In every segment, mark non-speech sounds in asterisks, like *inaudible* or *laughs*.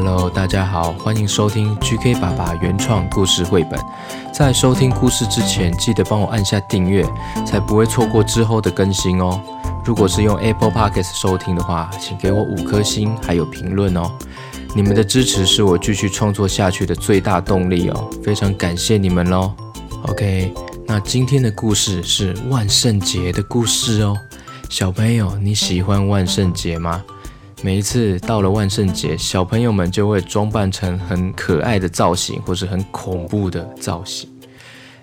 Hello，大家好，欢迎收听 GK 爸爸原创故事绘本。在收听故事之前，记得帮我按下订阅，才不会错过之后的更新哦。如果是用 Apple Podcast 收听的话，请给我五颗星还有评论哦。你们的支持是我继续创作下去的最大动力哦，非常感谢你们喽。OK，那今天的故事是万圣节的故事哦。小朋友，你喜欢万圣节吗？每一次到了万圣节，小朋友们就会装扮成很可爱的造型，或是很恐怖的造型，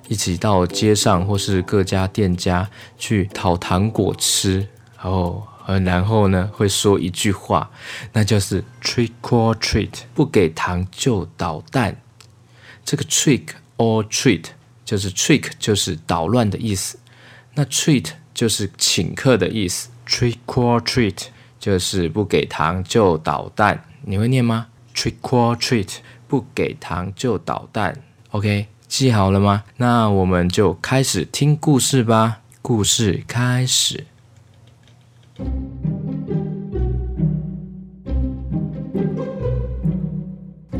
一起到街上或是各家店家去讨糖果吃，然后，然后呢，会说一句话，那就是 trick or treat，不给糖就捣蛋。这个 trick or treat 就是 trick 就是捣乱的意思，那 treat 就是请客的意思，trick or treat 就是不给糖就捣蛋，你会念吗？trick or treat 不给糖就捣蛋，OK，记好了吗？那我们就开始听故事吧。故事开始。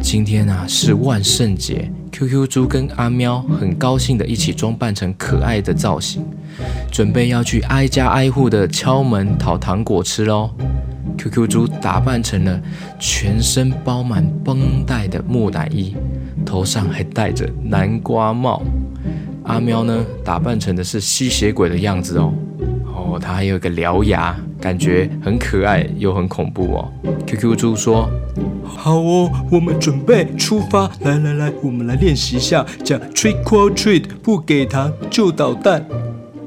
今天啊是万圣节，QQ 猪跟阿喵很高兴的一起装扮成可爱的造型。准备要去挨家挨户的敲门讨糖果吃喽。QQ 猪打扮成了全身包满绷带的木乃伊，头上还戴着南瓜帽。阿喵呢，打扮成的是吸血鬼的样子哦。哦，他还有一个獠牙，感觉很可爱又很恐怖哦。QQ 猪说：“好哦，我们准备出发。来来来，我们来练习一下，讲 trick or treat，不给糖就捣蛋。”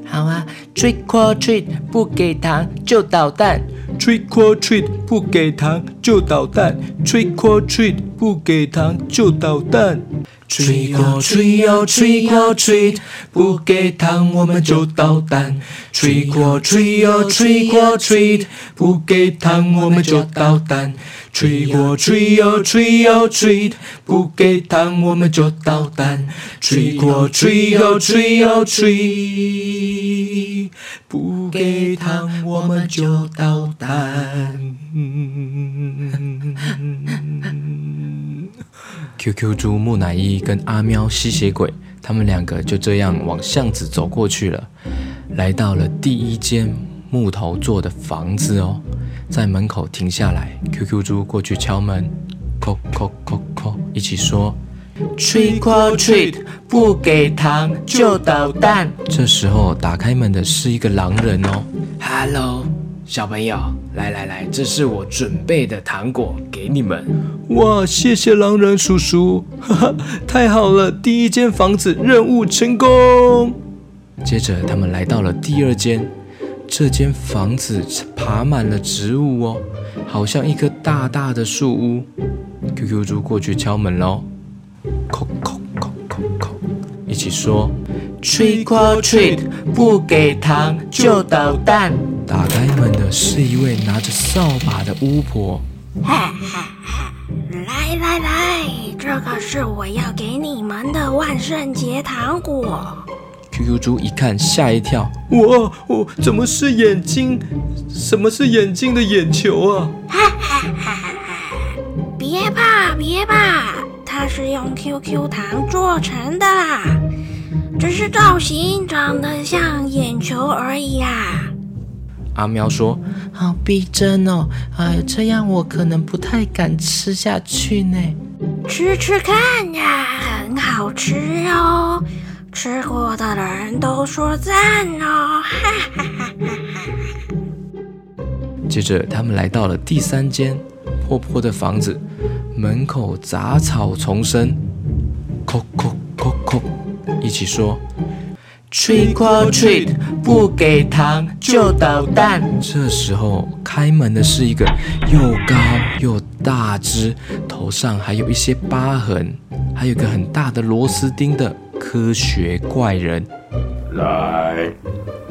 好啊，trick or treat，不给糖就捣蛋。trick or treat，不给糖就捣蛋。trick or treat，不给糖就捣蛋。吹过吹呀吹过吹，不给糖我们就捣蛋。吹过吹呀吹过吹，不给糖我们就捣蛋。吹过吹呀吹呀吹，不给糖我们就捣蛋。吹过吹呀吹呀吹，不给糖我们就捣蛋。QQ 猪木乃伊跟阿喵吸血鬼，他们两个就这样往巷子走过去了，来到了第一间木头做的房子哦，在门口停下来，QQ 猪过去敲门，叩叩叩叩，一起说：“Trick or treat，不给糖就捣蛋。”这时候打开门的是一个狼人哦，Hello。小朋友，来来来，这是我准备的糖果给你们。哇，谢谢狼人叔叔，哈哈，太好了，第一间房子任务成功。接着他们来到了第二间，这间房子爬满了植物哦，好像一棵大大的树屋。QQ 猪过去敲门喽，叩叩叩叩叩，一起说：Trick or treat，不给糖就捣蛋。打开门的是一位拿着扫把的巫婆。哈哈哈！来来来，这个是我要给你们的万圣节糖果。QQ 猪一看吓一跳，我我，怎么是眼睛？什么是眼睛的眼球啊？哈哈哈哈哈！别怕别怕，它是用 QQ 糖做成的啦，只是造型长得像眼球而已啊。阿喵说：“好逼真哦，哎，这样我可能不太敢吃下去呢。吃吃看呀，很好吃哦，吃过的人都说赞哦。”哈哈哈哈哈。接着，他们来到了第三间破破的房子，门口杂草丛生，叩叩叩叩，一起说。Trick or treat，不给糖就捣蛋。这时候开门的是一个又高又大只，头上还有一些疤痕，还有一个很大的螺丝钉的科学怪人。来，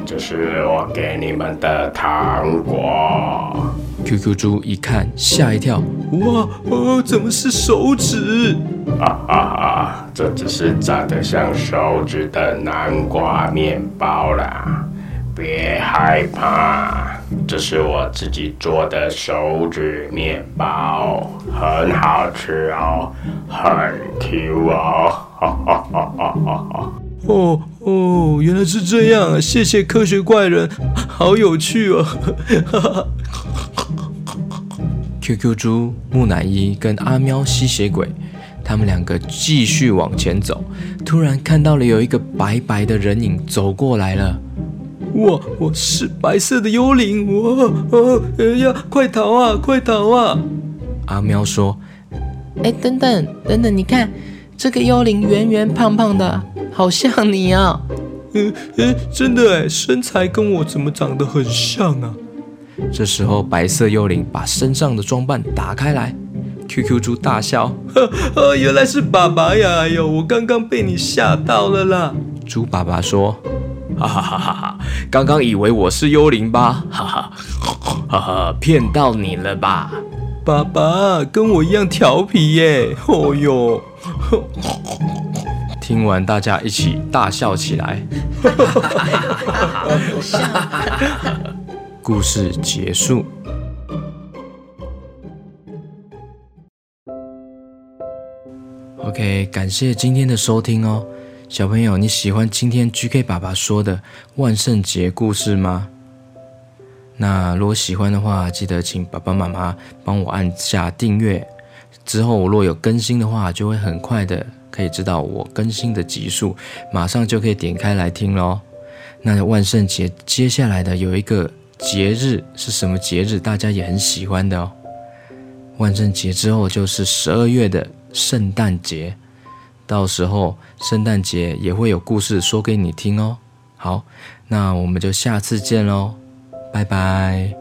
这是我给你们的糖果。QQ 猪一看吓一跳，哇哦，怎么是手指？哈哈哈，这只是长得像手指的南瓜面包啦，别害怕。这是我自己做的手指面包，很好吃哦，很 Q 哦。哈哈哈哈哈哈！哦哦，原来是这样，谢谢科学怪人，好有趣哦。哈哈。QQ 猪、木乃伊跟阿喵吸血鬼，他们两个继续往前走，突然看到了有一个白白的人影走过来了。哇！我是白色的幽灵！哇哦！哎呀，快逃啊！快逃啊！阿喵说：“哎，等等等等，你看这个幽灵圆圆胖胖的，好像你啊！嗯嗯，真的哎，身材跟我怎么长得很像啊？”这时候，白色幽灵把身上的装扮打开来，QQ 猪大笑：“呵 *laughs* 呵，原来是爸爸呀！哎呦，我刚刚被你吓到了啦！”猪爸爸说。*laughs* 哈哈哈哈哈！刚刚以为我是幽灵吧？*laughs* 哈哈哈哈！骗到你了吧？爸爸跟我一样调皮耶！哦哟！听完，大家一起大笑起来。故事结束。OK，感谢今天的收听哦。小朋友，你喜欢今天 GK 爸爸说的万圣节故事吗？那如果喜欢的话，记得请爸爸妈妈帮我按下订阅。之后我若有更新的话，就会很快的可以知道我更新的集数，马上就可以点开来听喽。那万圣节接下来的有一个节日是什么节日？大家也很喜欢的哦。万圣节之后就是十二月的圣诞节。到时候圣诞节也会有故事说给你听哦。好，那我们就下次见喽，拜拜。